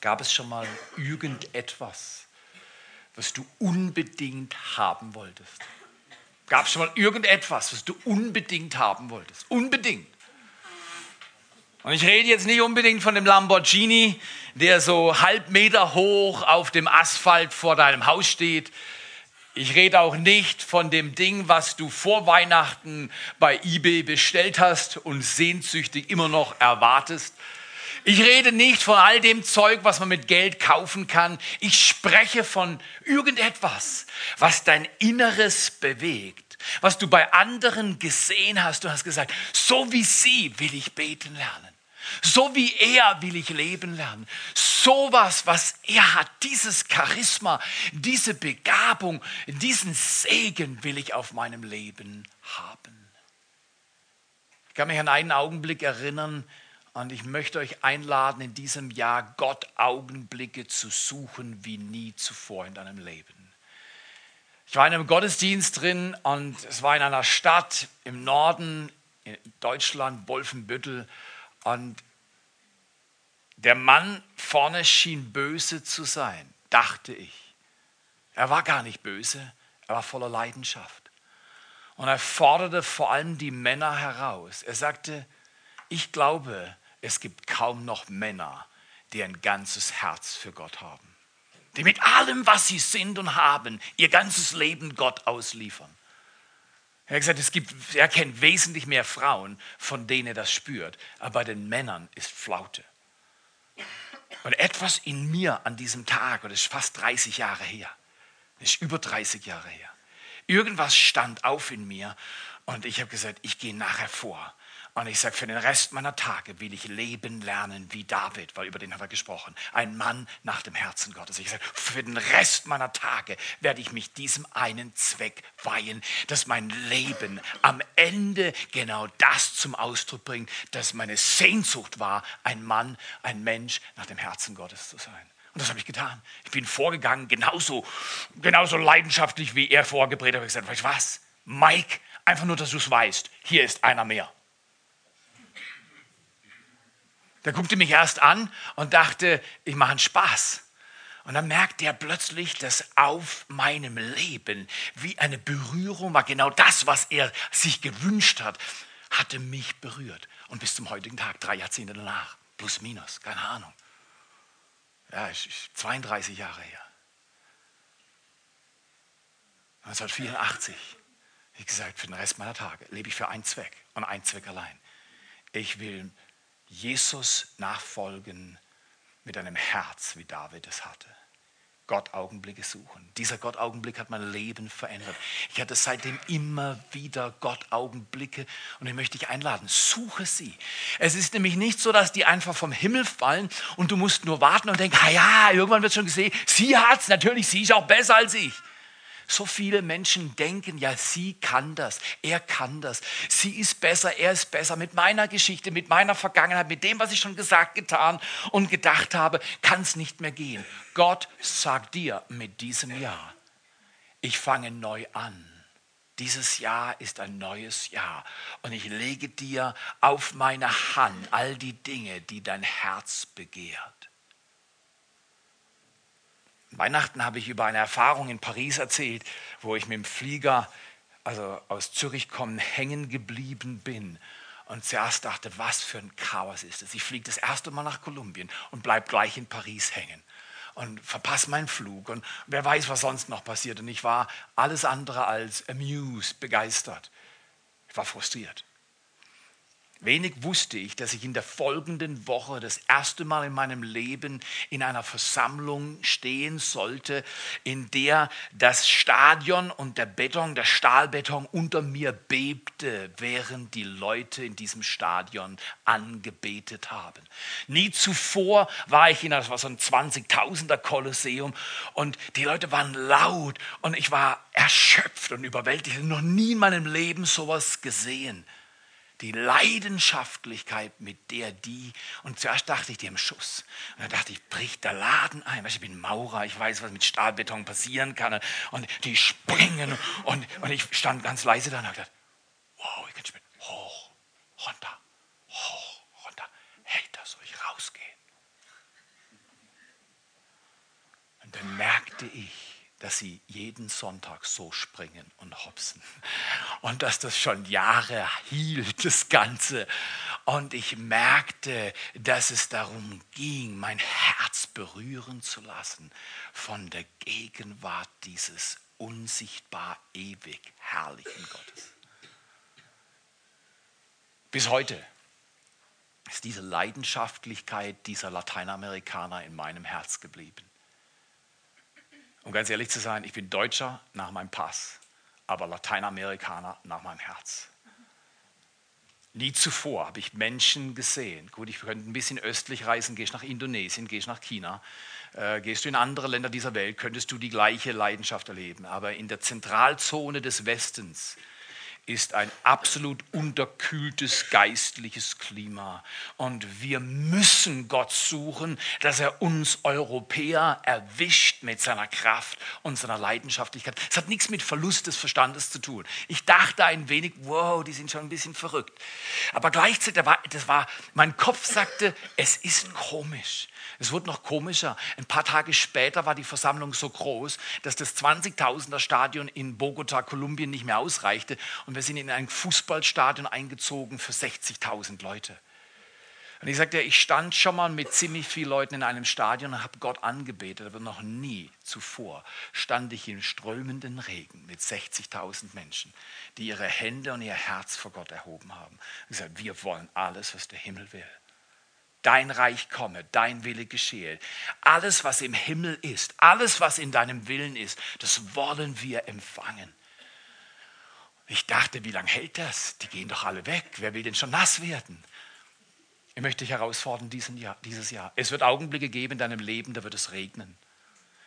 Gab es schon mal irgendetwas, was du unbedingt haben wolltest? Gab es schon mal irgendetwas, was du unbedingt haben wolltest? Unbedingt. Und ich rede jetzt nicht unbedingt von dem Lamborghini, der so halb Meter hoch auf dem Asphalt vor deinem Haus steht. Ich rede auch nicht von dem Ding, was du vor Weihnachten bei eBay bestellt hast und sehnsüchtig immer noch erwartest. Ich rede nicht von all dem Zeug, was man mit Geld kaufen kann. Ich spreche von irgendetwas, was dein Inneres bewegt, was du bei anderen gesehen hast. Du hast gesagt, so wie sie will ich beten lernen. So wie er will ich leben lernen. Sowas, was er hat, dieses Charisma, diese Begabung, diesen Segen will ich auf meinem Leben haben. Ich kann mich an einen Augenblick erinnern, und ich möchte euch einladen, in diesem Jahr Gott Augenblicke zu suchen wie nie zuvor in deinem Leben. Ich war in einem Gottesdienst drin und es war in einer Stadt im Norden in Deutschland, Wolfenbüttel. Und der Mann vorne schien böse zu sein, dachte ich. Er war gar nicht böse, er war voller Leidenschaft. Und er forderte vor allem die Männer heraus. Er sagte, ich glaube, es gibt kaum noch Männer, die ein ganzes Herz für Gott haben. Die mit allem, was sie sind und haben, ihr ganzes Leben Gott ausliefern. Er hat gesagt, es gibt, er kennt wesentlich mehr Frauen, von denen er das spürt. Aber bei den Männern ist Flaute. Und etwas in mir an diesem Tag, und das ist fast 30 Jahre her, das ist über 30 Jahre her, irgendwas stand auf in mir und ich habe gesagt, ich gehe nachher vor und ich sage, für den Rest meiner Tage will ich leben lernen wie David, weil über den haben wir gesprochen. Ein Mann nach dem Herzen Gottes. Ich sage, für den Rest meiner Tage werde ich mich diesem einen Zweck weihen, dass mein Leben am Ende genau das zum Ausdruck bringt, dass meine Sehnsucht war, ein Mann, ein Mensch nach dem Herzen Gottes zu sein. Und das habe ich getan. Ich bin vorgegangen, genauso, genauso leidenschaftlich, wie er vorgepredigt hat. Ich habe gesagt, weißt du was? Mike, einfach nur, dass du es weißt, hier ist einer mehr. Der guckte mich erst an und dachte, ich mache einen Spaß. Und dann merkte er plötzlich, dass auf meinem Leben wie eine Berührung war. Genau das, was er sich gewünscht hat, hatte mich berührt. Und bis zum heutigen Tag, drei Jahrzehnte danach, plus minus, keine Ahnung. Ja, 32 Jahre her. 1984. Wie gesagt, für den Rest meiner Tage lebe ich für einen Zweck und einen Zweck allein. Ich will Jesus nachfolgen mit einem Herz, wie David es hatte. Gott Augenblicke suchen. Dieser Gott Augenblick hat mein Leben verändert. Ich hatte seitdem immer wieder Gott Augenblicke und ich möchte dich einladen, suche sie. Es ist nämlich nicht so, dass die einfach vom Himmel fallen und du musst nur warten und denken, ah ja, irgendwann wird schon gesehen, sie hat's, natürlich, sie ist auch besser als ich. So viele Menschen denken, ja, sie kann das, er kann das, sie ist besser, er ist besser. Mit meiner Geschichte, mit meiner Vergangenheit, mit dem, was ich schon gesagt, getan und gedacht habe, kann es nicht mehr gehen. Gott sagt dir mit diesem Jahr, ich fange neu an. Dieses Jahr ist ein neues Jahr und ich lege dir auf meine Hand all die Dinge, die dein Herz begehrt. Weihnachten habe ich über eine Erfahrung in Paris erzählt, wo ich mit dem Flieger, also aus Zürich kommen, hängen geblieben bin. Und zuerst dachte, was für ein Chaos ist das? Ich fliege das erste Mal nach Kolumbien und bleibe gleich in Paris hängen und verpasse meinen Flug und wer weiß, was sonst noch passiert. Und ich war alles andere als amused, begeistert. Ich war frustriert. Wenig wusste ich, dass ich in der folgenden Woche das erste Mal in meinem Leben in einer Versammlung stehen sollte, in der das Stadion und der Beton, der Stahlbeton unter mir bebte, während die Leute in diesem Stadion angebetet haben. Nie zuvor war ich in war so ein 20.000er Kolosseum und die Leute waren laut und ich war erschöpft und überwältigt. Noch nie in meinem Leben sowas gesehen die Leidenschaftlichkeit, mit der die, und zuerst dachte ich, die haben Schuss. Und dann dachte ich, bricht der Laden ein. Weißt, ich bin Maurer, ich weiß, was mit Stahlbeton passieren kann. Und die springen. Und, und ich stand ganz leise da und habe gedacht, wow, ich kann spielen. Hoch, runter, hoch, runter. Hey, da soll ich rausgehen. Und dann merkte ich, dass sie jeden Sonntag so springen und hopsen. Und dass das schon Jahre hielt, das Ganze. Und ich merkte, dass es darum ging, mein Herz berühren zu lassen von der Gegenwart dieses unsichtbar ewig herrlichen Gottes. Bis heute ist diese Leidenschaftlichkeit dieser Lateinamerikaner in meinem Herz geblieben. Um ganz ehrlich zu sein, ich bin Deutscher nach meinem Pass, aber Lateinamerikaner nach meinem Herz. Nie zuvor habe ich Menschen gesehen. Gut, ich könnte ein bisschen östlich reisen, gehst nach Indonesien, gehst nach China, äh, gehst du in andere Länder dieser Welt, könntest du die gleiche Leidenschaft erleben. Aber in der Zentralzone des Westens ist ein absolut unterkühltes geistliches Klima. Und wir müssen Gott suchen, dass er uns Europäer erwischt mit seiner Kraft und seiner Leidenschaftlichkeit. Es hat nichts mit Verlust des Verstandes zu tun. Ich dachte ein wenig, wow, die sind schon ein bisschen verrückt. Aber gleichzeitig, das war, mein Kopf sagte, es ist komisch. Es wurde noch komischer. Ein paar Tage später war die Versammlung so groß, dass das 20.000er Stadion in Bogota, Kolumbien nicht mehr ausreichte. Und wir sind in ein Fußballstadion eingezogen für 60.000 Leute. Und ich sagte, ich stand schon mal mit ziemlich vielen Leuten in einem Stadion und habe Gott angebetet, aber noch nie zuvor stand ich in strömenden Regen mit 60.000 Menschen, die ihre Hände und ihr Herz vor Gott erhoben haben. Und gesagt, wir wollen alles, was der Himmel will dein Reich komme, dein Wille geschehe. Alles, was im Himmel ist, alles, was in deinem Willen ist, das wollen wir empfangen. Ich dachte, wie lange hält das? Die gehen doch alle weg. Wer will denn schon nass werden? Ich möchte dich herausfordern Jahr, dieses Jahr. Es wird Augenblicke geben in deinem Leben, da wird es regnen.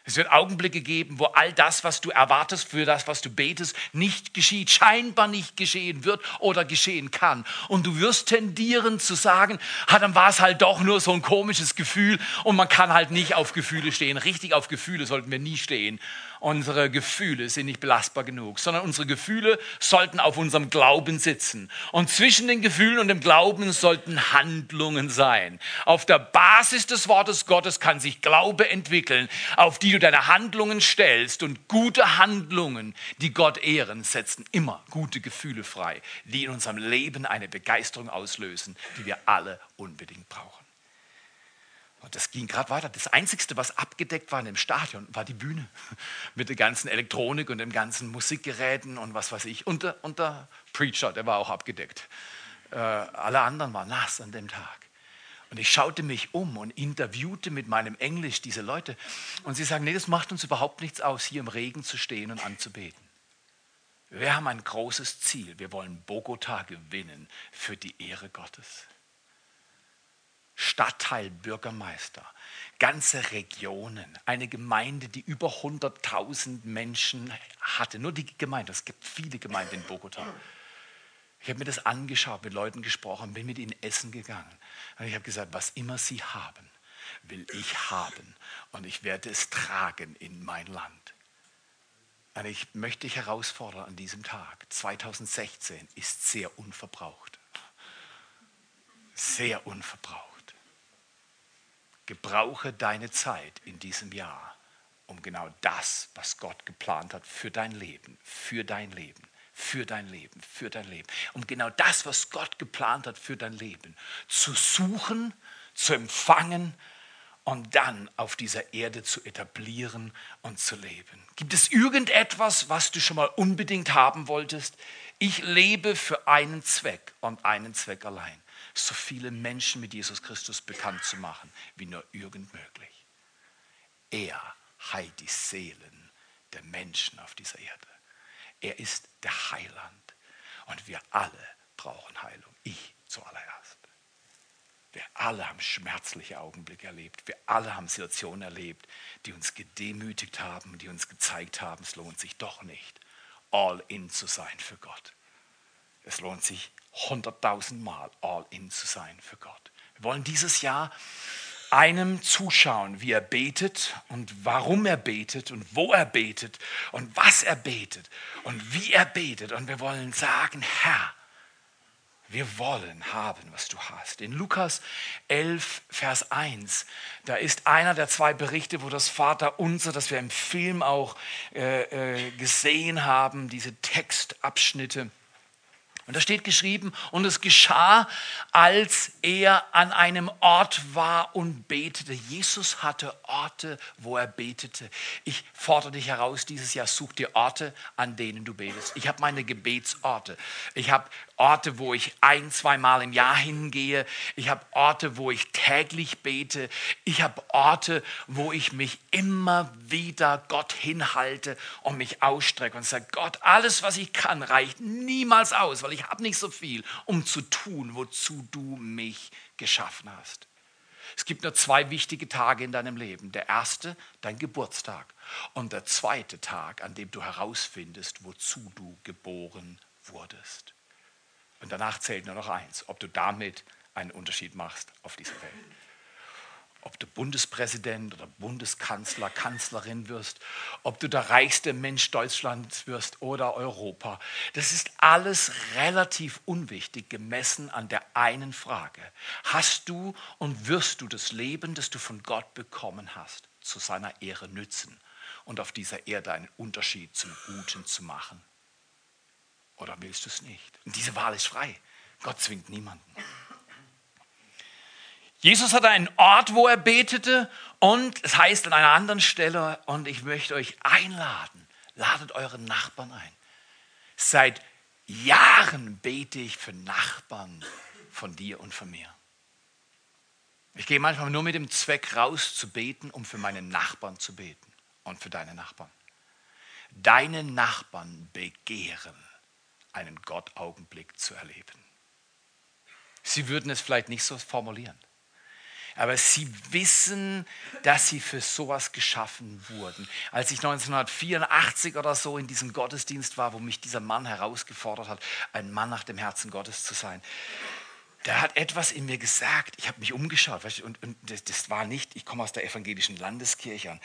Es wird Augenblicke geben, wo all das, was du erwartest, für das, was du betest, nicht geschieht, scheinbar nicht geschehen wird oder geschehen kann. Und du wirst tendieren zu sagen, ah, dann war es halt doch nur so ein komisches Gefühl und man kann halt nicht auf Gefühle stehen. Richtig auf Gefühle sollten wir nie stehen unsere Gefühle sind nicht belastbar genug, sondern unsere Gefühle sollten auf unserem Glauben sitzen. Und zwischen den Gefühlen und dem Glauben sollten Handlungen sein. Auf der Basis des Wortes Gottes kann sich Glaube entwickeln, auf die du deine Handlungen stellst. Und gute Handlungen, die Gott ehren, setzen immer gute Gefühle frei, die in unserem Leben eine Begeisterung auslösen, die wir alle unbedingt brauchen. Und das ging gerade weiter. Das Einzige, was abgedeckt war in dem Stadion, war die Bühne. Mit der ganzen Elektronik und den ganzen Musikgeräten und was weiß ich. Und der, und der Preacher, der war auch abgedeckt. Äh, alle anderen waren nass an dem Tag. Und ich schaute mich um und interviewte mit meinem Englisch diese Leute. Und sie sagen, nee, das macht uns überhaupt nichts aus, hier im Regen zu stehen und anzubeten. Wir haben ein großes Ziel. Wir wollen Bogota gewinnen für die Ehre Gottes. Stadtteilbürgermeister, ganze Regionen, eine Gemeinde, die über 100.000 Menschen hatte. Nur die Gemeinde, es gibt viele Gemeinden in Bogota. Ich habe mir das angeschaut, mit Leuten gesprochen, bin mit ihnen essen gegangen. Und ich habe gesagt, was immer sie haben, will ich haben. Und ich werde es tragen in mein Land. Und ich möchte dich herausfordern an diesem Tag. 2016 ist sehr unverbraucht. Sehr unverbraucht. Gebrauche deine Zeit in diesem Jahr, um genau das, was Gott geplant hat für dein Leben, für dein Leben, für dein Leben, für dein Leben, um genau das, was Gott geplant hat für dein Leben, zu suchen, zu empfangen und dann auf dieser Erde zu etablieren und zu leben. Gibt es irgendetwas, was du schon mal unbedingt haben wolltest? Ich lebe für einen Zweck und einen Zweck allein so viele Menschen mit Jesus Christus bekannt zu machen, wie nur irgend möglich. Er heilt die Seelen der Menschen auf dieser Erde. Er ist der Heiland. Und wir alle brauchen Heilung. Ich zuallererst. Wir alle haben schmerzliche Augenblicke erlebt. Wir alle haben Situationen erlebt, die uns gedemütigt haben, die uns gezeigt haben, es lohnt sich doch nicht, all in zu sein für Gott. Es lohnt sich 100.000 Mal all in zu sein für Gott. Wir wollen dieses Jahr einem zuschauen, wie er betet und warum er betet und wo er betet und was er betet und wie er betet. Und wir wollen sagen, Herr, Wir wollen haben, was du hast. In Lukas 11, Vers 1, da ist einer der zwei Berichte, wo das Vater unser, das wir im Film auch äh, äh, gesehen haben, diese Textabschnitte. Und da steht geschrieben, und es geschah, als er an einem Ort war und betete. Jesus hatte Orte, wo er betete. Ich fordere dich heraus, dieses Jahr such dir Orte, an denen du betest. Ich habe meine Gebetsorte. Ich habe Orte, wo ich ein, zwei Mal im Jahr hingehe. Ich habe Orte, wo ich täglich bete. Ich habe Orte, wo ich mich immer wieder Gott hinhalte und mich ausstrecke und sage, Gott, alles, was ich kann, reicht niemals aus, weil ich habe nicht so viel, um zu tun, wozu du mich geschaffen hast. Es gibt nur zwei wichtige Tage in deinem Leben. Der erste, dein Geburtstag. Und der zweite Tag, an dem du herausfindest, wozu du geboren wurdest. Und danach zählt nur noch eins, ob du damit einen Unterschied machst auf dieser Welt. Ob du Bundespräsident oder Bundeskanzler, Kanzlerin wirst, ob du der reichste Mensch Deutschlands wirst oder Europa. Das ist alles relativ unwichtig gemessen an der einen Frage. Hast du und wirst du das Leben, das du von Gott bekommen hast, zu seiner Ehre nützen und auf dieser Erde einen Unterschied zum Guten zu machen? Oder willst du es nicht? Und diese Wahl ist frei. Gott zwingt niemanden. Jesus hatte einen Ort, wo er betete und es heißt an einer anderen Stelle, und ich möchte euch einladen, ladet euren Nachbarn ein. Seit Jahren bete ich für Nachbarn von dir und von mir. Ich gehe manchmal nur mit dem Zweck raus zu beten, um für meine Nachbarn zu beten und für deine Nachbarn. Deine Nachbarn begehren einen Gottaugenblick zu erleben. Sie würden es vielleicht nicht so formulieren, aber sie wissen, dass sie für sowas geschaffen wurden. Als ich 1984 oder so in diesem Gottesdienst war, wo mich dieser Mann herausgefordert hat, ein Mann nach dem Herzen Gottes zu sein, der hat etwas in mir gesagt. Ich habe mich umgeschaut weißt und, und das, das, war nicht, ich komme aus der evangelischen Landeskirche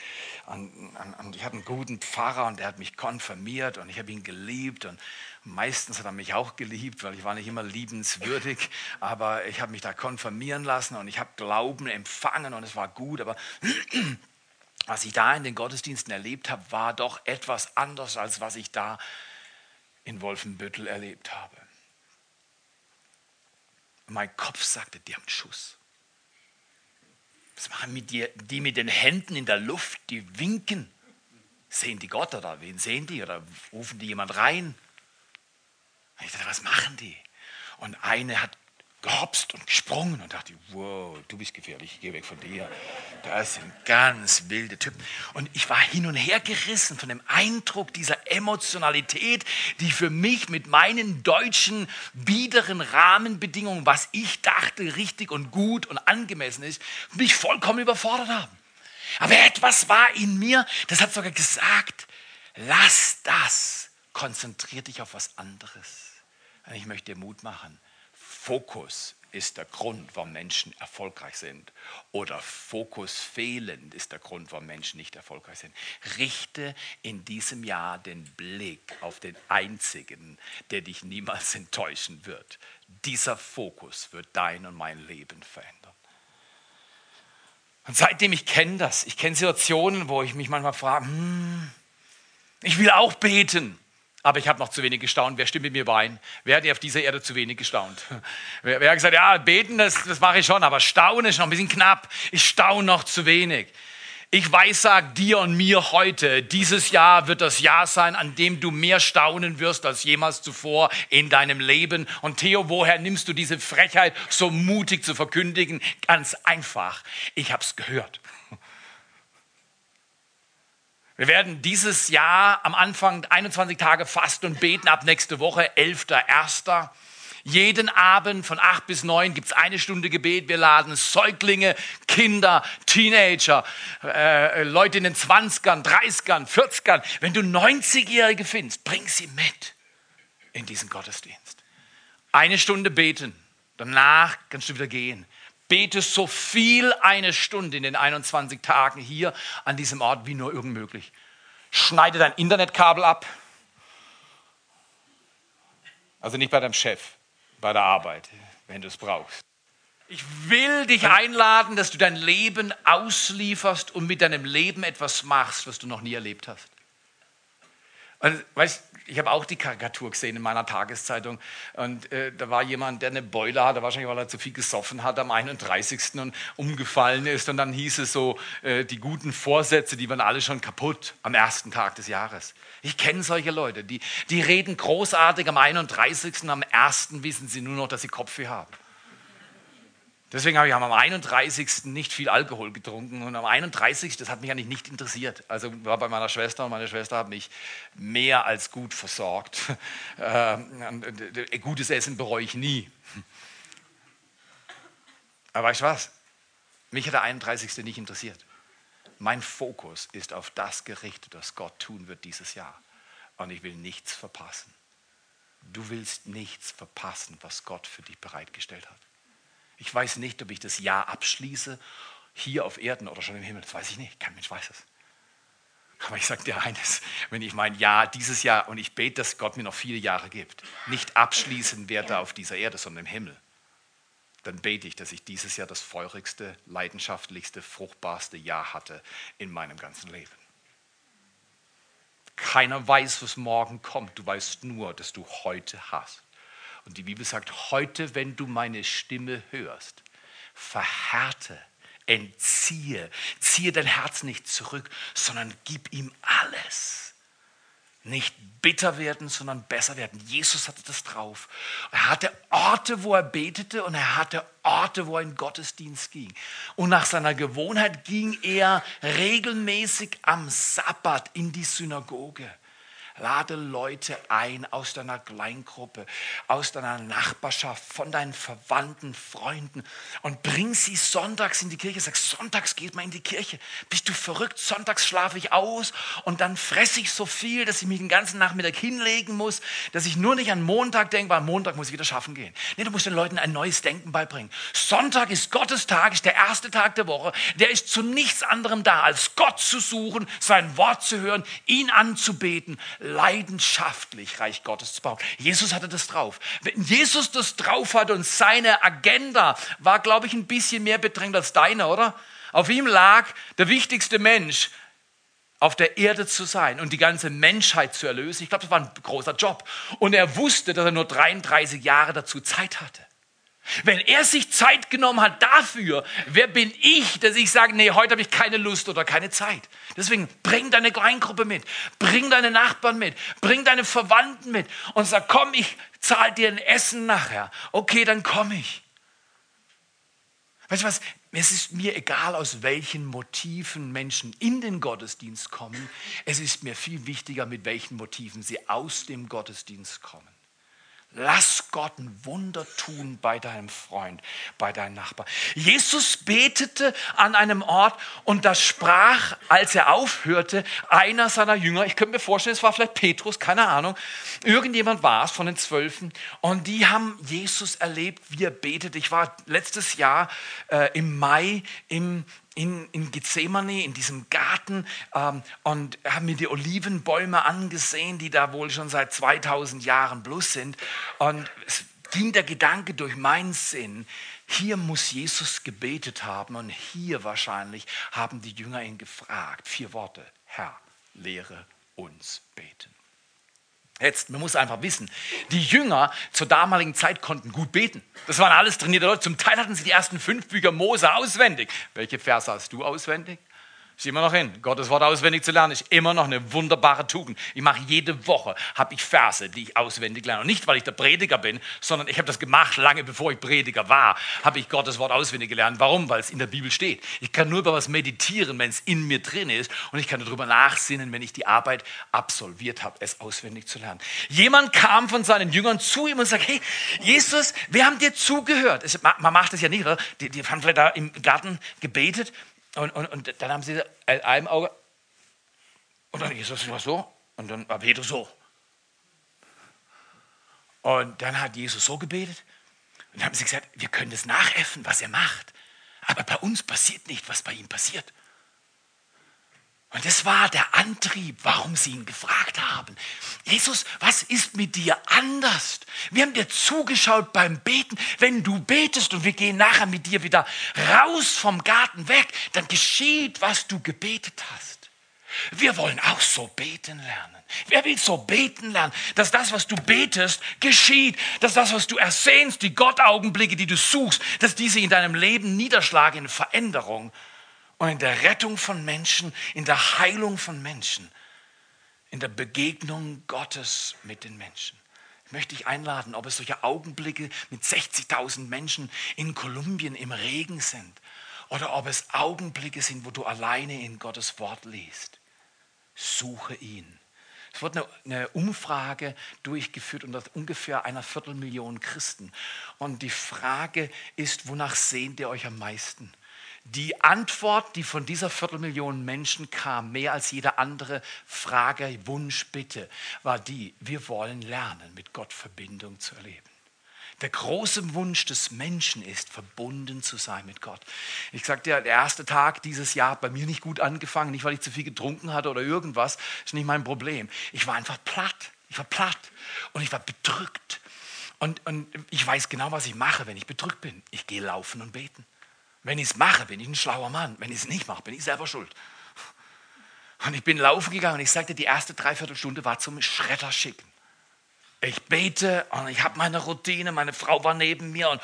und, und, und, ich hatte einen guten Pfarrer und der hat mich konfirmiert und ich habe ihn geliebt und meistens hat er mich auch geliebt, weil ich war nicht immer liebenswürdig, aber ich habe mich da konfirmieren lassen und ich habe Glauben empfangen und es war gut, aber was ich da in den Gottesdiensten erlebt habe, war doch etwas anders, als was ich da in Wolfenbüttel erlebt habe. Mein Kopf sagte, die haben Schuss. Was machen mit die, die mit den Händen in der Luft, die winken? Sehen die Gott oder wen sehen die? Oder rufen die jemand rein? ich dachte, was machen die? Und eine hat gehopst und gesprungen und dachte, wow, du bist gefährlich, ich gehe weg von dir. Das sind ganz wilde Typen. Und ich war hin und her gerissen von dem Eindruck dieser Emotionalität, die für mich mit meinen deutschen biederen Rahmenbedingungen, was ich dachte richtig und gut und angemessen ist, mich vollkommen überfordert haben. Aber etwas war in mir, das hat sogar gesagt, lass das, konzentrier dich auf was anderes. Ich möchte dir Mut machen Fokus ist der Grund, warum Menschen erfolgreich sind. Oder Fokus fehlend ist der Grund, warum Menschen nicht erfolgreich sind. Richte in diesem Jahr den Blick auf den Einzigen, der dich niemals enttäuschen wird. Dieser Fokus wird dein und mein Leben verändern. Und seitdem ich kenne das, ich kenne Situationen, wo ich mich manchmal frage, hm, ich will auch beten. Aber ich habe noch zu wenig gestaunt. Wer stimmt mit mir überein? Wer hat auf dieser Erde zu wenig gestaunt? Wer, wer hat gesagt, ja, beten, das, das mache ich schon, aber staunen ist noch ein bisschen knapp. Ich staune noch zu wenig. Ich weiß, sag dir und mir heute, dieses Jahr wird das Jahr sein, an dem du mehr staunen wirst als jemals zuvor in deinem Leben. Und Theo, woher nimmst du diese Frechheit, so mutig zu verkündigen? Ganz einfach. Ich habe es gehört. Wir werden dieses Jahr am Anfang 21 Tage fasten und beten ab nächste Woche, 11.01. Jeden Abend von 8 bis 9 gibt es eine Stunde Gebet. Wir laden Säuglinge, Kinder, Teenager, äh, Leute in den 20ern, 30ern, 40ern. Wenn du 90-Jährige findest, bring sie mit in diesen Gottesdienst. Eine Stunde beten, danach kannst du wieder gehen. Bete so viel eine Stunde in den 21 Tagen hier an diesem Ort wie nur irgend möglich. Schneide dein Internetkabel ab. Also nicht bei deinem Chef, bei der Arbeit, wenn du es brauchst. Ich will dich einladen, dass du dein Leben auslieferst und mit deinem Leben etwas machst, was du noch nie erlebt hast. Und, weißt, ich habe auch die Karikatur gesehen in meiner Tageszeitung und äh, da war jemand, der eine Beule hatte, wahrscheinlich weil er zu viel gesoffen hat am 31. und umgefallen ist und dann hieß es so, äh, die guten Vorsätze, die waren alle schon kaputt am ersten Tag des Jahres. Ich kenne solche Leute, die, die reden großartig am 31. und am 1. wissen sie nur noch, dass sie Kopfweh haben. Deswegen habe ich am 31. nicht viel Alkohol getrunken und am 31. das hat mich eigentlich nicht interessiert. Also war bei meiner Schwester und meine Schwester hat mich mehr als gut versorgt. Äh, gutes Essen bereue ich nie. Aber weißt du was? Mich hat der 31. nicht interessiert. Mein Fokus ist auf das gerichtet, was Gott tun wird dieses Jahr. Und ich will nichts verpassen. Du willst nichts verpassen, was Gott für dich bereitgestellt hat. Ich weiß nicht, ob ich das Jahr abschließe, hier auf Erden oder schon im Himmel. Das weiß ich nicht. Kein Mensch weiß es. Aber ich sage dir eines, wenn ich mein Jahr dieses Jahr und ich bete, dass Gott mir noch viele Jahre gibt, nicht abschließen werde auf dieser Erde, sondern im Himmel, dann bete ich, dass ich dieses Jahr das feurigste, leidenschaftlichste, fruchtbarste Jahr hatte in meinem ganzen Leben. Keiner weiß, was morgen kommt. Du weißt nur, dass du heute hast. Und die Bibel sagt, heute, wenn du meine Stimme hörst, verhärte, entziehe, ziehe dein Herz nicht zurück, sondern gib ihm alles. Nicht bitter werden, sondern besser werden. Jesus hatte das drauf. Er hatte Orte, wo er betete und er hatte Orte, wo er in Gottesdienst ging. Und nach seiner Gewohnheit ging er regelmäßig am Sabbat in die Synagoge. Lade Leute ein aus deiner Kleingruppe, aus deiner Nachbarschaft, von deinen Verwandten, Freunden und bring sie sonntags in die Kirche. Sag, sonntags geht man in die Kirche. Bist du verrückt? Sonntags schlafe ich aus und dann fresse ich so viel, dass ich mich den ganzen Nachmittag hinlegen muss, dass ich nur nicht an Montag denke, weil am Montag muss ich wieder schaffen gehen. Nee, du musst den Leuten ein neues Denken beibringen. Sonntag ist Gottes Tag, ist der erste Tag der Woche. Der ist zu nichts anderem da, als Gott zu suchen, sein Wort zu hören, ihn anzubeten leidenschaftlich Reich Gottes zu bauen. Jesus hatte das drauf. Wenn Jesus das drauf hat und seine Agenda war, glaube ich, ein bisschen mehr bedrängt als deine, oder? Auf ihm lag der wichtigste Mensch auf der Erde zu sein und die ganze Menschheit zu erlösen. Ich glaube, das war ein großer Job. Und er wusste, dass er nur 33 Jahre dazu Zeit hatte. Wenn er sich Zeit genommen hat dafür, wer bin ich, dass ich sage, nee, heute habe ich keine Lust oder keine Zeit. Deswegen bring deine Kleingruppe mit, bring deine Nachbarn mit, bring deine Verwandten mit und sag, komm, ich zahle dir ein Essen nachher. Okay, dann komme ich. Weißt du was? Es ist mir egal, aus welchen Motiven Menschen in den Gottesdienst kommen. Es ist mir viel wichtiger, mit welchen Motiven sie aus dem Gottesdienst kommen. Lass Gott ein Wunder tun bei deinem Freund, bei deinem Nachbar. Jesus betete an einem Ort und da sprach, als er aufhörte, einer seiner Jünger, ich könnte mir vorstellen, es war vielleicht Petrus, keine Ahnung, irgendjemand war es von den Zwölfen und die haben Jesus erlebt, wie er betet. Ich war letztes Jahr äh, im Mai im in, in Gethsemane, in diesem Garten ähm, und habe mir die Olivenbäume angesehen, die da wohl schon seit 2000 Jahren plus sind. Und es ging der Gedanke durch meinen Sinn, hier muss Jesus gebetet haben und hier wahrscheinlich haben die Jünger ihn gefragt. Vier Worte. Herr, lehre uns beten. Jetzt, man muss einfach wissen, die Jünger zur damaligen Zeit konnten gut beten. Das waren alles trainierte Leute. Zum Teil hatten sie die ersten fünf Bücher Mose auswendig. Welche Verse hast du auswendig? Ist immer noch hin. Gottes Wort auswendig zu lernen ist immer noch eine wunderbare Tugend. Ich mache jede Woche, habe ich Verse, die ich auswendig lerne. Und nicht, weil ich der Prediger bin, sondern ich habe das gemacht, lange bevor ich Prediger war, habe ich Gottes Wort auswendig gelernt. Warum? Weil es in der Bibel steht. Ich kann nur über was meditieren, wenn es in mir drin ist. Und ich kann darüber nachsinnen, wenn ich die Arbeit absolviert habe, es auswendig zu lernen. Jemand kam von seinen Jüngern zu ihm und sagt, hey, Jesus, wir haben dir zugehört. Man macht das ja nicht, oder? Die, die haben vielleicht da im Garten gebetet und, und, und dann haben sie in einem Auge, und dann Jesus war so, und dann war Petrus so. Und dann hat Jesus so gebetet, und dann haben sie gesagt, wir können das nachäffen, was er macht. Aber bei uns passiert nicht, was bei ihm passiert. Und das war der Antrieb, warum sie ihn gefragt haben. Jesus, was ist mit dir anders? Wir haben dir zugeschaut beim Beten. Wenn du betest und wir gehen nachher mit dir wieder raus vom Garten weg, dann geschieht, was du gebetet hast. Wir wollen auch so beten lernen. Wer will so beten lernen, dass das, was du betest, geschieht, dass das, was du ersehnst, die Gottaugenblicke, die du suchst, dass diese in deinem Leben niederschlagen in Veränderung und in der Rettung von Menschen, in der Heilung von Menschen, in der Begegnung Gottes mit den Menschen. Ich möchte dich einladen, ob es solche Augenblicke mit 60.000 Menschen in Kolumbien im Regen sind oder ob es Augenblicke sind, wo du alleine in Gottes Wort liest. Suche ihn. Es wurde eine, Umfrage durchgeführt unter ungefähr einer Viertelmillion Christen. Und die Frage ist, wonach sehnt ihr euch am meisten? Die Antwort, die von dieser Viertelmillion Menschen kam, mehr als jede andere Frage, Wunsch, Bitte, war die, wir wollen lernen, mit Gott Verbindung zu erleben. Der große Wunsch des Menschen ist, verbunden zu sein mit Gott. Ich sagte ja, der erste Tag dieses Jahr hat bei mir nicht gut angefangen, nicht weil ich zu viel getrunken hatte oder irgendwas, ist nicht mein Problem. Ich war einfach platt. Ich war platt und ich war bedrückt. Und, und ich weiß genau, was ich mache, wenn ich bedrückt bin. Ich gehe laufen und beten. Wenn ich es mache, bin ich ein schlauer Mann. Wenn ich es nicht mache, bin ich selber schuld. Und ich bin laufen gegangen und ich sagte, die erste Dreiviertelstunde war zum Schredder schicken. Ich bete und ich habe meine Routine, meine Frau war neben mir und,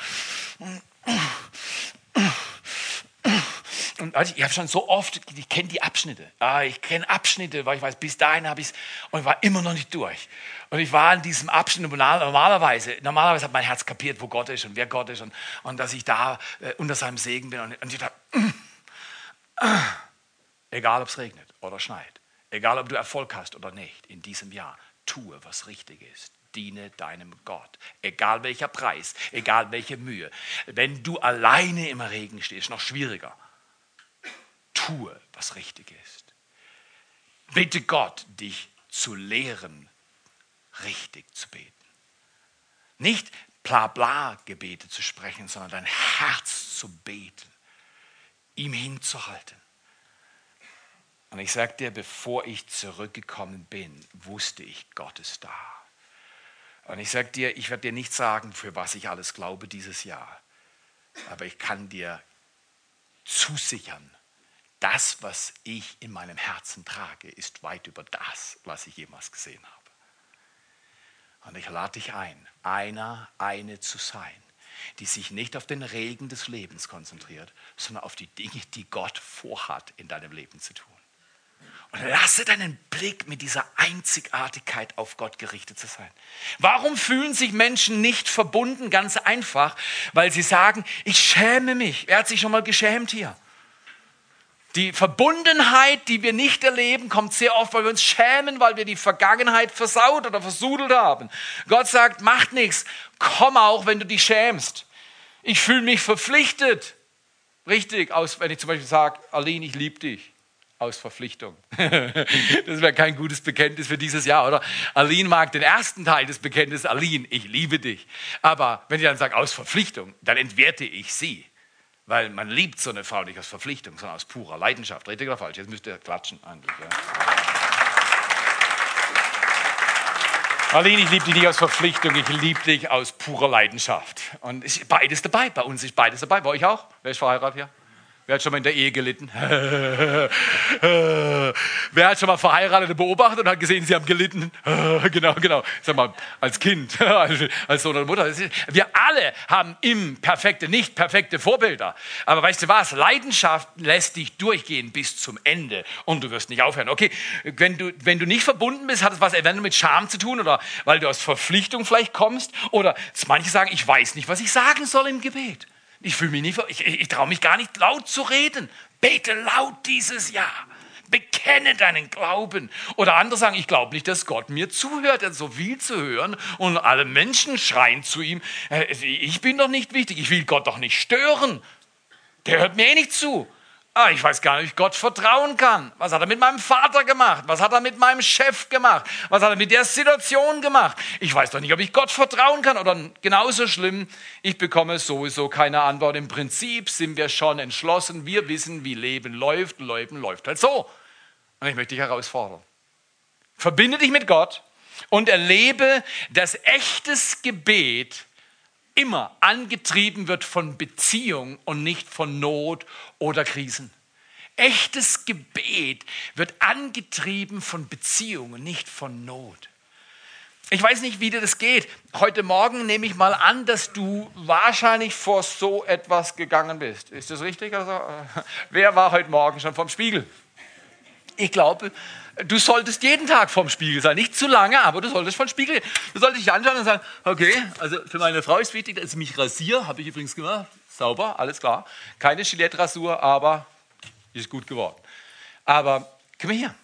und also ich habe schon so oft, ich kenne die Abschnitte. Ah, ich kenne Abschnitte, weil ich weiß, bis dahin habe ich es und war immer noch nicht durch. Und ich war in diesem Abschnitt normalerweise, normalerweise hat mein Herz kapiert, wo Gott ist und wer Gott ist und, und dass ich da äh, unter seinem Segen bin. Und, und ich dachte, äh, äh, egal ob es regnet oder schneit, egal ob du Erfolg hast oder nicht in diesem Jahr, tue, was richtig ist. Diene deinem Gott, egal welcher Preis, egal welche Mühe. Wenn du alleine im Regen stehst, noch schwieriger, tue, was richtig ist. Bitte Gott, dich zu lehren, richtig zu beten. Nicht Blabla-Gebete zu sprechen, sondern dein Herz zu beten, ihm hinzuhalten. Und ich sage dir, bevor ich zurückgekommen bin, wusste ich, Gott ist da. Und ich sage dir, ich werde dir nicht sagen, für was ich alles glaube dieses Jahr. Aber ich kann dir zusichern, das, was ich in meinem Herzen trage, ist weit über das, was ich jemals gesehen habe. Und ich lade dich ein, einer, eine zu sein, die sich nicht auf den Regen des Lebens konzentriert, sondern auf die Dinge, die Gott vorhat, in deinem Leben zu tun. Und lasse deinen Blick mit dieser Einzigartigkeit auf Gott gerichtet zu sein. Warum fühlen sich Menschen nicht verbunden? Ganz einfach, weil sie sagen, ich schäme mich. Wer hat sich schon mal geschämt hier? Die Verbundenheit, die wir nicht erleben, kommt sehr oft, weil wir uns schämen, weil wir die Vergangenheit versaut oder versudelt haben. Gott sagt, macht nichts, komm auch, wenn du dich schämst. Ich fühle mich verpflichtet. Richtig, aus, wenn ich zum Beispiel sage, Aline, ich liebe dich. Aus Verpflichtung. Das wäre kein gutes Bekenntnis für dieses Jahr, oder? Aline mag den ersten Teil des Bekenntnisses, Aline, ich liebe dich. Aber wenn ich dann sage, aus Verpflichtung, dann entwerte ich sie. Weil man liebt so eine Frau nicht aus Verpflichtung, sondern aus purer Leidenschaft. Richtig oder falsch? Jetzt müsst ihr klatschen eigentlich. Ja. Aline, ich liebe dich nicht aus Verpflichtung, ich liebe dich aus purer Leidenschaft. Und ist beides dabei. Bei uns ist beides dabei. Bei euch auch? Wer ist verheiratet hier? Wer hat schon mal in der Ehe gelitten? Wer hat schon mal Verheiratete beobachtet und hat gesehen, sie haben gelitten? genau, genau. Sag mal, als Kind, als Sohn oder Mutter. Wir alle haben im perfekte, nicht perfekte Vorbilder. Aber weißt du was? Leidenschaft lässt dich durchgehen bis zum Ende und du wirst nicht aufhören. Okay, wenn du, wenn du nicht verbunden bist, hat es was eventuell mit Scham zu tun oder weil du aus Verpflichtung vielleicht kommst oder manche sagen, ich weiß nicht, was ich sagen soll im Gebet. Ich fühle mich nicht, ich, ich, traue mich gar nicht laut zu reden. Bete laut dieses Jahr. Bekenne deinen Glauben. Oder andere sagen, ich glaube nicht, dass Gott mir zuhört. Er hat so viel zu hören und alle Menschen schreien zu ihm, äh, ich bin doch nicht wichtig, ich will Gott doch nicht stören. Der hört mir eh nicht zu. Ah, ich weiß gar nicht, ob ich Gott vertrauen kann. Was hat er mit meinem Vater gemacht? Was hat er mit meinem Chef gemacht? Was hat er mit der Situation gemacht? Ich weiß doch nicht, ob ich Gott vertrauen kann. Oder genauso schlimm, ich bekomme sowieso keine Antwort. Im Prinzip sind wir schon entschlossen. Wir wissen, wie Leben läuft. Leben läuft halt so. Und ich möchte dich herausfordern. Verbinde dich mit Gott und erlebe, dass echtes Gebet immer angetrieben wird von Beziehung und nicht von Not oder Krisen. Echtes Gebet wird angetrieben von Beziehung und nicht von Not. Ich weiß nicht, wie dir das geht. Heute Morgen nehme ich mal an, dass du wahrscheinlich vor so etwas gegangen bist. Ist das richtig? Also, wer war heute Morgen schon vom Spiegel? Ich glaube, du solltest jeden Tag vorm Spiegel sein. Nicht zu lange, aber du solltest vom Spiegel. Du solltest dich anschauen und sagen, okay, also für meine Frau ist wichtig, dass ich mich rasiere. Habe ich übrigens gemacht. Sauber, alles klar. Keine Gillette-Rasur, aber ist gut geworden. Aber komm hier.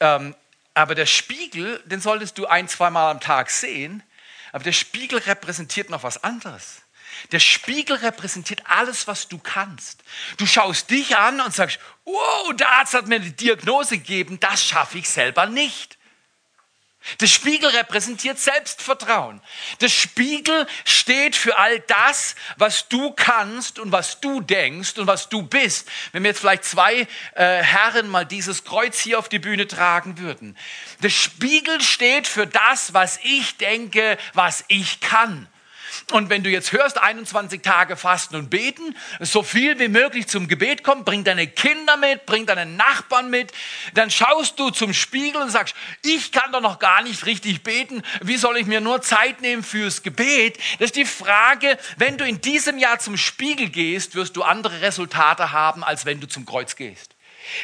Ähm, aber der Spiegel, den solltest du ein, zweimal am Tag sehen. Aber der Spiegel repräsentiert noch was anderes. Der Spiegel repräsentiert alles, was du kannst. Du schaust dich an und sagst, oh, der Arzt hat mir eine Diagnose gegeben, das schaffe ich selber nicht. Der Spiegel repräsentiert Selbstvertrauen. Der Spiegel steht für all das, was du kannst und was du denkst und was du bist. Wenn wir jetzt vielleicht zwei äh, Herren mal dieses Kreuz hier auf die Bühne tragen würden. Der Spiegel steht für das, was ich denke, was ich kann. Und wenn du jetzt hörst, 21 Tage fasten und beten, so viel wie möglich zum Gebet kommen, bring deine Kinder mit, bring deine Nachbarn mit, dann schaust du zum Spiegel und sagst, ich kann doch noch gar nicht richtig beten, wie soll ich mir nur Zeit nehmen fürs Gebet? Das ist die Frage, wenn du in diesem Jahr zum Spiegel gehst, wirst du andere Resultate haben, als wenn du zum Kreuz gehst.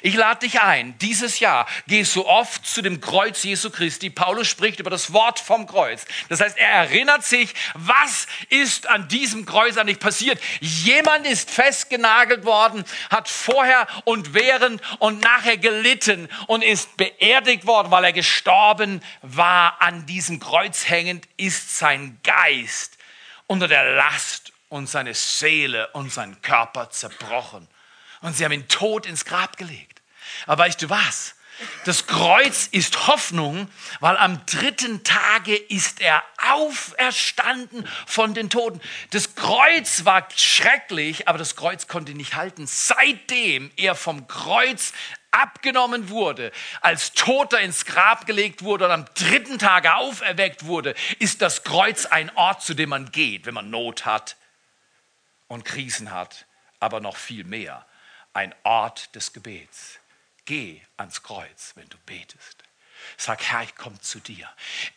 Ich lade dich ein, dieses Jahr geh so oft zu dem Kreuz Jesu Christi. Paulus spricht über das Wort vom Kreuz. Das heißt, er erinnert sich, was ist an diesem Kreuz eigentlich passiert. Jemand ist festgenagelt worden, hat vorher und während und nachher gelitten und ist beerdigt worden, weil er gestorben war. An diesem Kreuz hängend ist sein Geist unter der Last und seine Seele und sein Körper zerbrochen und sie haben ihn tot ins Grab gelegt. Aber weißt du was? Das Kreuz ist Hoffnung, weil am dritten Tage ist er auferstanden von den Toten. Das Kreuz war schrecklich, aber das Kreuz konnte nicht halten. Seitdem er vom Kreuz abgenommen wurde, als Toter ins Grab gelegt wurde und am dritten Tage auferweckt wurde, ist das Kreuz ein Ort, zu dem man geht, wenn man Not hat und Krisen hat, aber noch viel mehr ein Ort des Gebets. Geh ans Kreuz, wenn du betest. Sag, Herr, ich komme zu dir.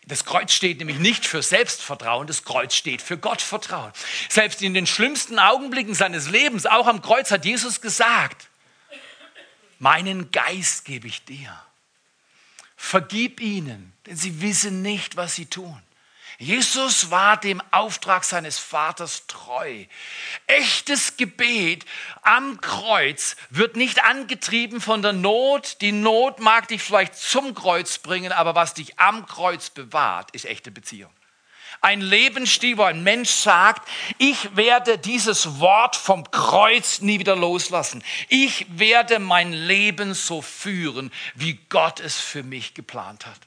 Das Kreuz steht nämlich nicht für Selbstvertrauen, das Kreuz steht für Gottvertrauen. Selbst in den schlimmsten Augenblicken seines Lebens, auch am Kreuz, hat Jesus gesagt, meinen Geist gebe ich dir. Vergib ihnen, denn sie wissen nicht, was sie tun. Jesus war dem Auftrag seines Vaters treu. Echtes Gebet am Kreuz wird nicht angetrieben von der Not. Die Not mag dich vielleicht zum Kreuz bringen, aber was dich am Kreuz bewahrt, ist echte Beziehung. Ein Lebensstil, wo ein Mensch sagt, ich werde dieses Wort vom Kreuz nie wieder loslassen. Ich werde mein Leben so führen, wie Gott es für mich geplant hat.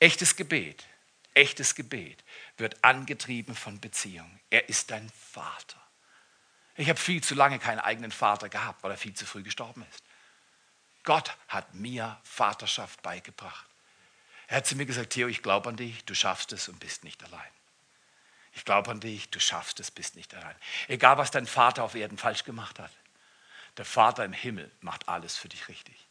Echtes Gebet Echtes Gebet wird angetrieben von Beziehung. Er ist dein Vater. Ich habe viel zu lange keinen eigenen Vater gehabt, weil er viel zu früh gestorben ist. Gott hat mir Vaterschaft beigebracht. Er hat zu mir gesagt, Theo, ich glaube an dich, du schaffst es und bist nicht allein. Ich glaube an dich, du schaffst es, bist nicht allein. Egal, was dein Vater auf Erden falsch gemacht hat, der Vater im Himmel macht alles für dich richtig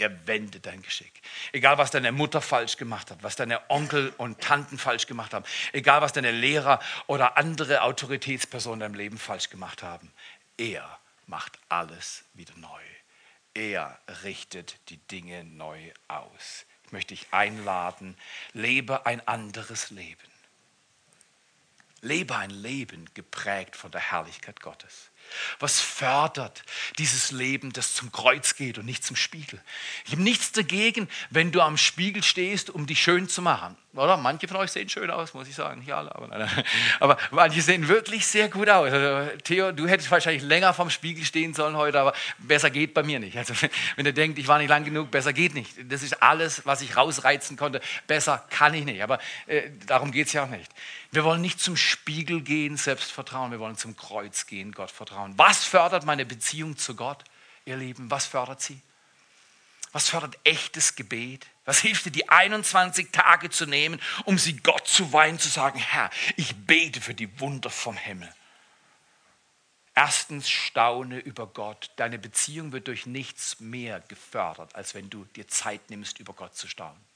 er wendet dein Geschick. Egal, was deine Mutter falsch gemacht hat, was deine Onkel und Tanten falsch gemacht haben, egal, was deine Lehrer oder andere Autoritätspersonen in deinem Leben falsch gemacht haben, er macht alles wieder neu. Er richtet die Dinge neu aus. Ich möchte dich einladen, lebe ein anderes Leben. Lebe ein Leben geprägt von der Herrlichkeit Gottes. Was fördert dieses Leben, das zum Kreuz geht und nicht zum Spiegel? Ich habe nichts dagegen, wenn du am Spiegel stehst, um dich schön zu machen. Oder? Manche von euch sehen schön aus, muss ich sagen. Nicht aber, nein, nein. aber manche sehen wirklich sehr gut aus. Also, Theo, du hättest wahrscheinlich länger vom Spiegel stehen sollen heute, aber besser geht bei mir nicht. Also, wenn ihr denkt, ich war nicht lang genug, besser geht nicht. Das ist alles, was ich rausreizen konnte. Besser kann ich nicht. Aber äh, darum geht es ja auch nicht. Wir wollen nicht zum Spiegel gehen, Selbstvertrauen. Wir wollen zum Kreuz gehen, Gott vertrauen. Was fördert meine Beziehung zu Gott, ihr Lieben? Was fördert sie? Was fördert echtes Gebet? Was hilft dir, die 21 Tage zu nehmen, um sie Gott zu weihen, zu sagen, Herr, ich bete für die Wunder vom Himmel. Erstens staune über Gott. Deine Beziehung wird durch nichts mehr gefördert, als wenn du dir Zeit nimmst, über Gott zu staunen.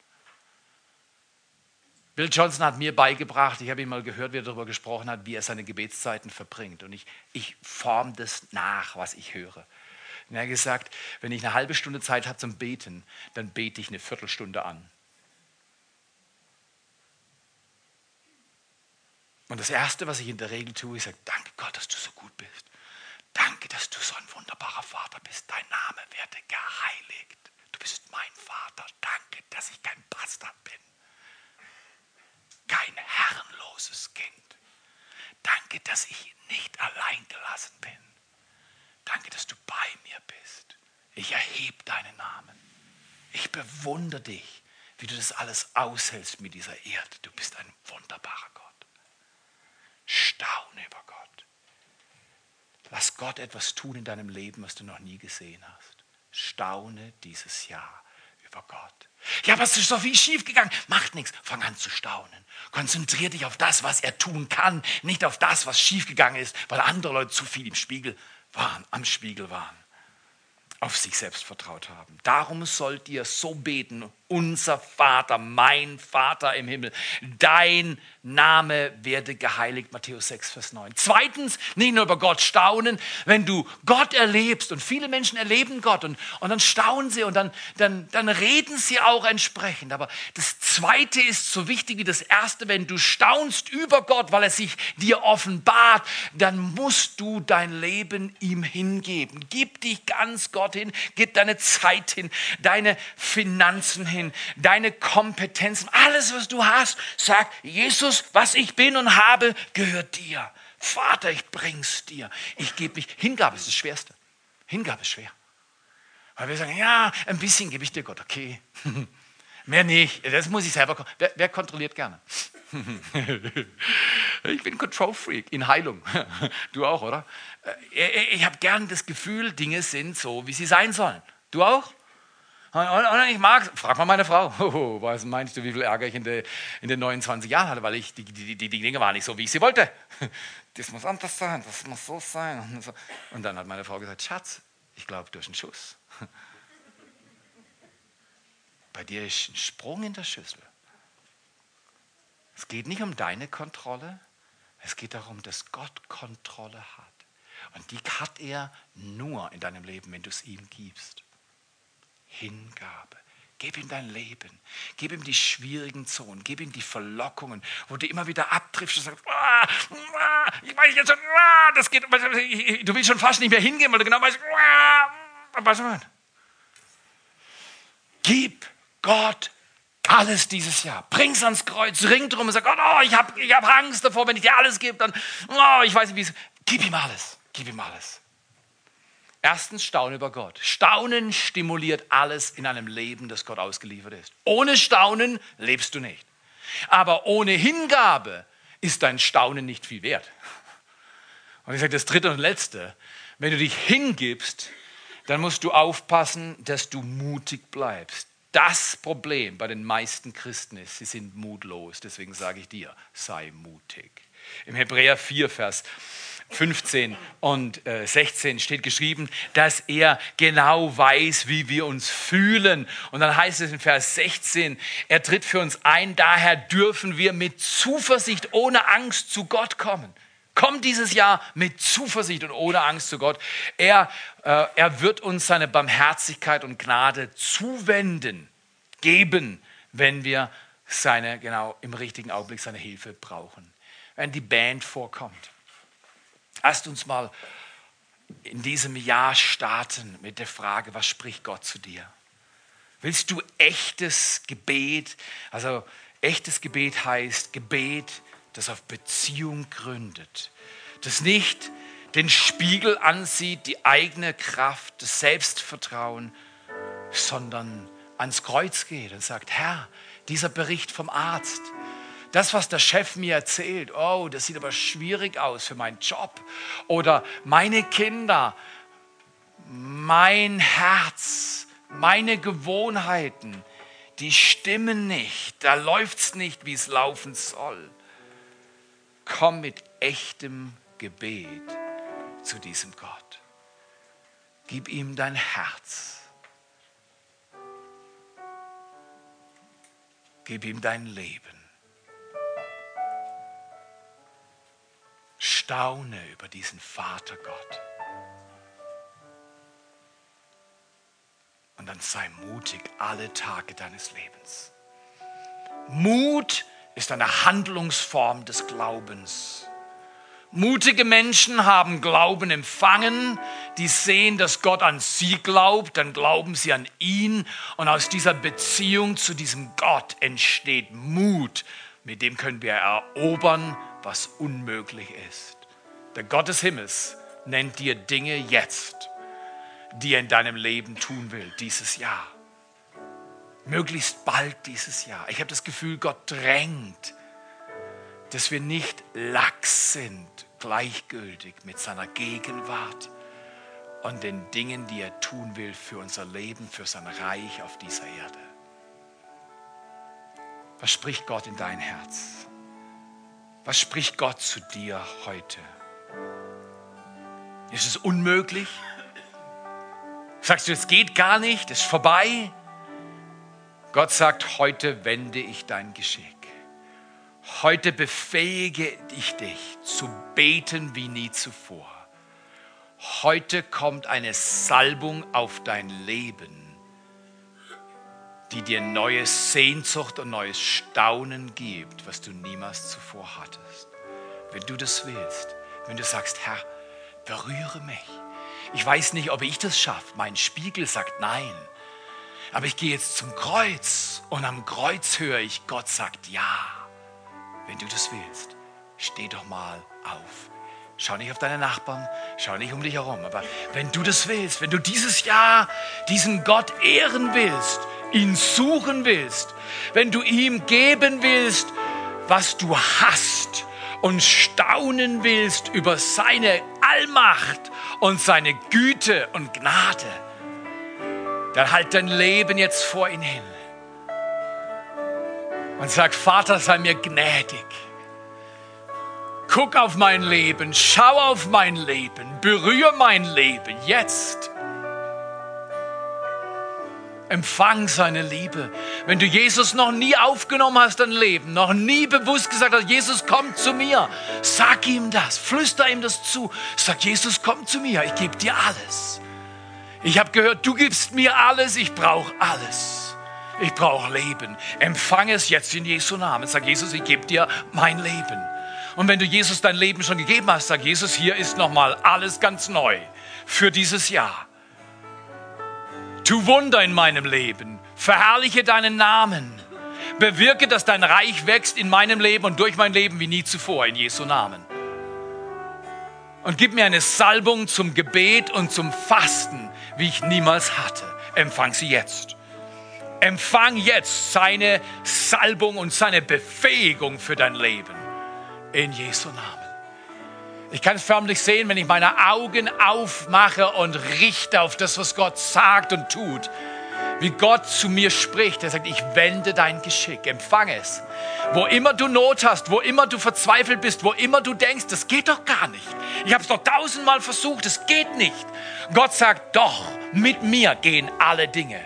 Bill Johnson hat mir beigebracht, ich habe ihn mal gehört, wie er darüber gesprochen hat, wie er seine Gebetszeiten verbringt. Und ich, ich forme das nach, was ich höre. Und er hat gesagt, wenn ich eine halbe Stunde Zeit habe zum Beten, dann bete ich eine Viertelstunde an. Und das Erste, was ich in der Regel tue, sage, danke Gott, dass du so gut bist. Danke, dass du so ein wunderbarer Vater bist. Dein Name werde geheiligt. Du bist mein Vater. Danke, dass ich kein Bastard bin. Kein herrenloses Kind. Danke, dass ich nicht allein gelassen bin. Danke, dass du bei mir bist. Ich erhebe deinen Namen. Ich bewundere dich, wie du das alles aushältst mit dieser Erde. Du bist ein wunderbarer Gott. Staune über Gott. Lass Gott etwas tun in deinem Leben, was du noch nie gesehen hast. Staune dieses Jahr über Gott. Ja, aber es ist so viel schiefgegangen. Macht nichts. Fang an zu staunen. Konzentrier dich auf das, was er tun kann, nicht auf das, was schiefgegangen ist, weil andere Leute zu viel im Spiegel waren, am Spiegel waren, auf sich selbst vertraut haben. Darum sollt ihr so beten, unser Vater, mein Vater im Himmel, dein Name werde geheiligt, Matthäus 6, Vers 9. Zweitens, nicht nur über Gott staunen, wenn du Gott erlebst und viele Menschen erleben Gott und, und dann staunen sie und dann, dann, dann reden sie auch entsprechend. Aber das Zweite ist so wichtig wie das Erste, wenn du staunst über Gott, weil er sich dir offenbart, dann musst du dein Leben ihm hingeben. Gib dich ganz Gott hin, gib deine Zeit hin, deine Finanzen hin, deine Kompetenzen, alles, was du hast. Sag, Jesus, was ich bin und habe, gehört dir. Vater, ich bring's dir. Ich gebe mich. Hingabe ist das Schwerste. Hingabe ist schwer. Weil wir sagen, ja, ein bisschen gebe ich dir Gott, okay. Mehr nicht. Das muss ich selber. Wer, wer kontrolliert gerne? ich bin Control Freak in Heilung. Du auch, oder? Äh, ich habe gern das Gefühl, Dinge sind so, wie sie sein sollen. Du auch? Und, und ich mag, frag mal meine Frau, oh, was meinst du, wie viel Ärger ich in, de, in den 29 Jahren hatte, weil ich, die, die, die, die Dinge waren nicht so, wie ich sie wollte. Das muss anders sein, das muss so sein. Und, so. und dann hat meine Frau gesagt, Schatz, ich glaube, du hast einen Schuss. Bei dir ist ein Sprung in der Schüssel. Es geht nicht um deine Kontrolle, es geht darum, dass Gott Kontrolle hat. Und die hat er nur in deinem Leben, wenn du es ihm gibst. Hingabe. Gib ihm dein Leben. Gib ihm die schwierigen Zonen. Gib ihm die Verlockungen, wo du immer wieder abtriffst und sagst, ah, ah, ich weiß jetzt schon, ah, das geht, du willst schon fast nicht mehr hingehen, weil du genau weißt, ah, was man. Gib Gott alles dieses Jahr. Bring's ans Kreuz, ring drum und sag, oh, ich habe ich hab Angst davor, wenn ich dir alles gebe, dann, oh, ich weiß nicht, wie es. Gib ihm alles. Gib ihm alles. Erstens Staunen über Gott. Staunen stimuliert alles in einem Leben, das Gott ausgeliefert ist. Ohne Staunen lebst du nicht. Aber ohne Hingabe ist dein Staunen nicht viel wert. Und ich sage das dritte und letzte, wenn du dich hingibst, dann musst du aufpassen, dass du mutig bleibst. Das Problem bei den meisten Christen ist, sie sind mutlos. Deswegen sage ich dir, sei mutig. Im Hebräer 4, Vers 15 und 16 äh, steht geschrieben, dass er genau weiß, wie wir uns fühlen. Und dann heißt es in Vers 16, er tritt für uns ein, daher dürfen wir mit Zuversicht, ohne Angst zu Gott kommen. Kommt dieses Jahr mit Zuversicht und ohne Angst zu Gott. Er, äh, er wird uns seine Barmherzigkeit und Gnade zuwenden, geben, wenn wir seine, genau im richtigen Augenblick seine Hilfe brauchen. Wenn die Band vorkommt. Lasst uns mal in diesem Jahr starten mit der Frage, was spricht Gott zu dir? Willst du echtes Gebet? Also echtes Gebet heißt Gebet, das auf Beziehung gründet, das nicht den Spiegel ansieht, die eigene Kraft, das Selbstvertrauen, sondern ans Kreuz geht und sagt, Herr, dieser Bericht vom Arzt, das, was der Chef mir erzählt, oh, das sieht aber schwierig aus für meinen Job. Oder meine Kinder, mein Herz, meine Gewohnheiten, die stimmen nicht, da läuft es nicht, wie es laufen soll. Komm mit echtem Gebet zu diesem Gott. Gib ihm dein Herz. Gib ihm dein Leben. Staune über diesen Vater Gott. Und dann sei mutig alle Tage deines Lebens. Mut ist eine Handlungsform des Glaubens. Mutige Menschen haben Glauben empfangen, die sehen, dass Gott an sie glaubt, dann glauben sie an ihn und aus dieser Beziehung zu diesem Gott entsteht Mut, mit dem können wir erobern, was unmöglich ist. Der Gott des Himmels nennt dir Dinge jetzt, die er in deinem Leben tun will, dieses Jahr. Möglichst bald dieses Jahr. Ich habe das Gefühl, Gott drängt, dass wir nicht lax sind, gleichgültig mit seiner Gegenwart und den Dingen, die er tun will für unser Leben, für sein Reich auf dieser Erde. Was spricht Gott in dein Herz? Was spricht Gott zu dir heute? Ist es unmöglich? Sagst du, es geht gar nicht, es ist vorbei? Gott sagt, heute wende ich dein Geschick. Heute befähige ich dich zu beten wie nie zuvor. Heute kommt eine Salbung auf dein Leben, die dir neue Sehnsucht und neues Staunen gibt, was du niemals zuvor hattest. Wenn du das willst, wenn du sagst, Herr, berühre mich. Ich weiß nicht, ob ich das schaffe. Mein Spiegel sagt nein. Aber ich gehe jetzt zum Kreuz und am Kreuz höre ich, Gott sagt ja. Wenn du das willst, steh doch mal auf. Schau nicht auf deine Nachbarn, schau nicht um dich herum. Aber wenn du das willst, wenn du dieses Jahr diesen Gott ehren willst, ihn suchen willst, wenn du ihm geben willst, was du hast und staunen willst über seine Allmacht und seine Güte und Gnade, dann halt dein Leben jetzt vor ihn hin und sag, Vater, sei mir gnädig. Guck auf mein Leben, schau auf mein Leben, berühre mein Leben jetzt. Empfang seine Liebe. Wenn du Jesus noch nie aufgenommen hast, dein Leben, noch nie bewusst gesagt hast, Jesus, komm zu mir, sag ihm das, flüster ihm das zu. Sag, Jesus, komm zu mir, ich gebe dir alles. Ich habe gehört, du gibst mir alles, ich brauche alles. Ich brauche Leben. Empfange es jetzt in Jesu Namen. Sag Jesus, ich gebe dir mein Leben. Und wenn du Jesus dein Leben schon gegeben hast, sag Jesus, hier ist nochmal alles ganz neu für dieses Jahr. Tu Wunder in meinem Leben. Verherrliche deinen Namen. Bewirke, dass dein Reich wächst in meinem Leben und durch mein Leben wie nie zuvor in Jesu Namen und gib mir eine Salbung zum Gebet und zum Fasten, wie ich niemals hatte. Empfang sie jetzt. Empfang jetzt seine Salbung und seine Befähigung für dein Leben. In Jesu Namen. Ich kann es förmlich sehen, wenn ich meine Augen aufmache und richte auf das, was Gott sagt und tut wie Gott zu mir spricht. Er sagt, ich wende dein Geschick, empfange es. Wo immer du Not hast, wo immer du verzweifelt bist, wo immer du denkst, das geht doch gar nicht. Ich habe es doch tausendmal versucht, es geht nicht. Gott sagt, doch, mit mir gehen alle Dinge.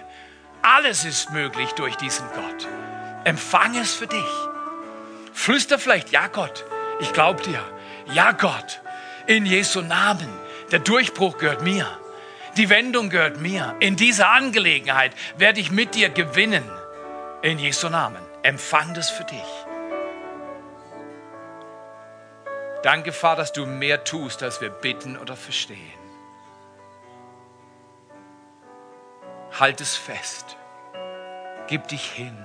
Alles ist möglich durch diesen Gott. Empfange es für dich. Flüster vielleicht, ja Gott, ich glaube dir. Ja Gott, in Jesu Namen. Der Durchbruch gehört mir. Die Wendung gehört mir. In dieser Angelegenheit werde ich mit dir gewinnen. In Jesu Namen. Empfang das für dich. Danke, Vater, dass du mehr tust, als wir bitten oder verstehen. Halt es fest. Gib dich hin.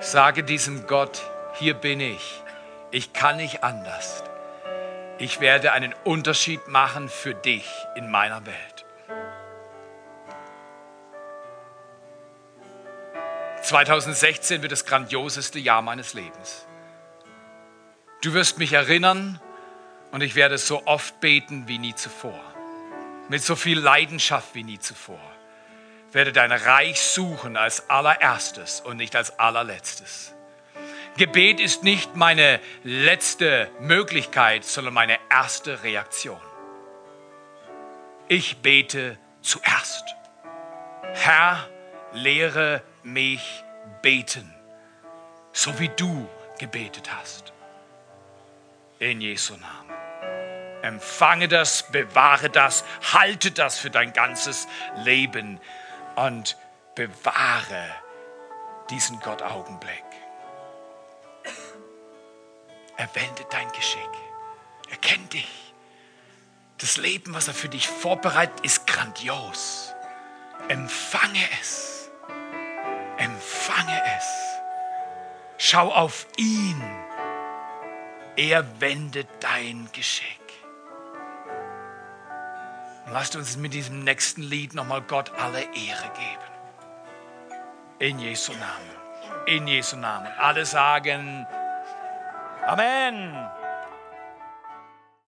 Sage diesem Gott, hier bin ich. Ich kann nicht anders. Ich werde einen Unterschied machen für dich in meiner Welt. 2016 wird das grandioseste Jahr meines Lebens. Du wirst mich erinnern und ich werde so oft beten wie nie zuvor. Mit so viel Leidenschaft wie nie zuvor. werde dein Reich suchen als allererstes und nicht als allerletztes. Gebet ist nicht meine letzte Möglichkeit, sondern meine erste Reaktion. Ich bete zuerst. Herr, lehre mich beten, so wie du gebetet hast. In Jesu Namen. Empfange das, bewahre das, halte das für dein ganzes Leben und bewahre diesen Gott-Augenblick. Er wendet dein Geschick. Er kennt dich. Das Leben, was er für dich vorbereitet, ist grandios. Empfange es. Empfange es. Schau auf ihn. Er wendet dein Geschick. Und lasst uns mit diesem nächsten Lied nochmal Gott alle Ehre geben. In Jesu Namen. In Jesu Namen. Alle sagen Amen.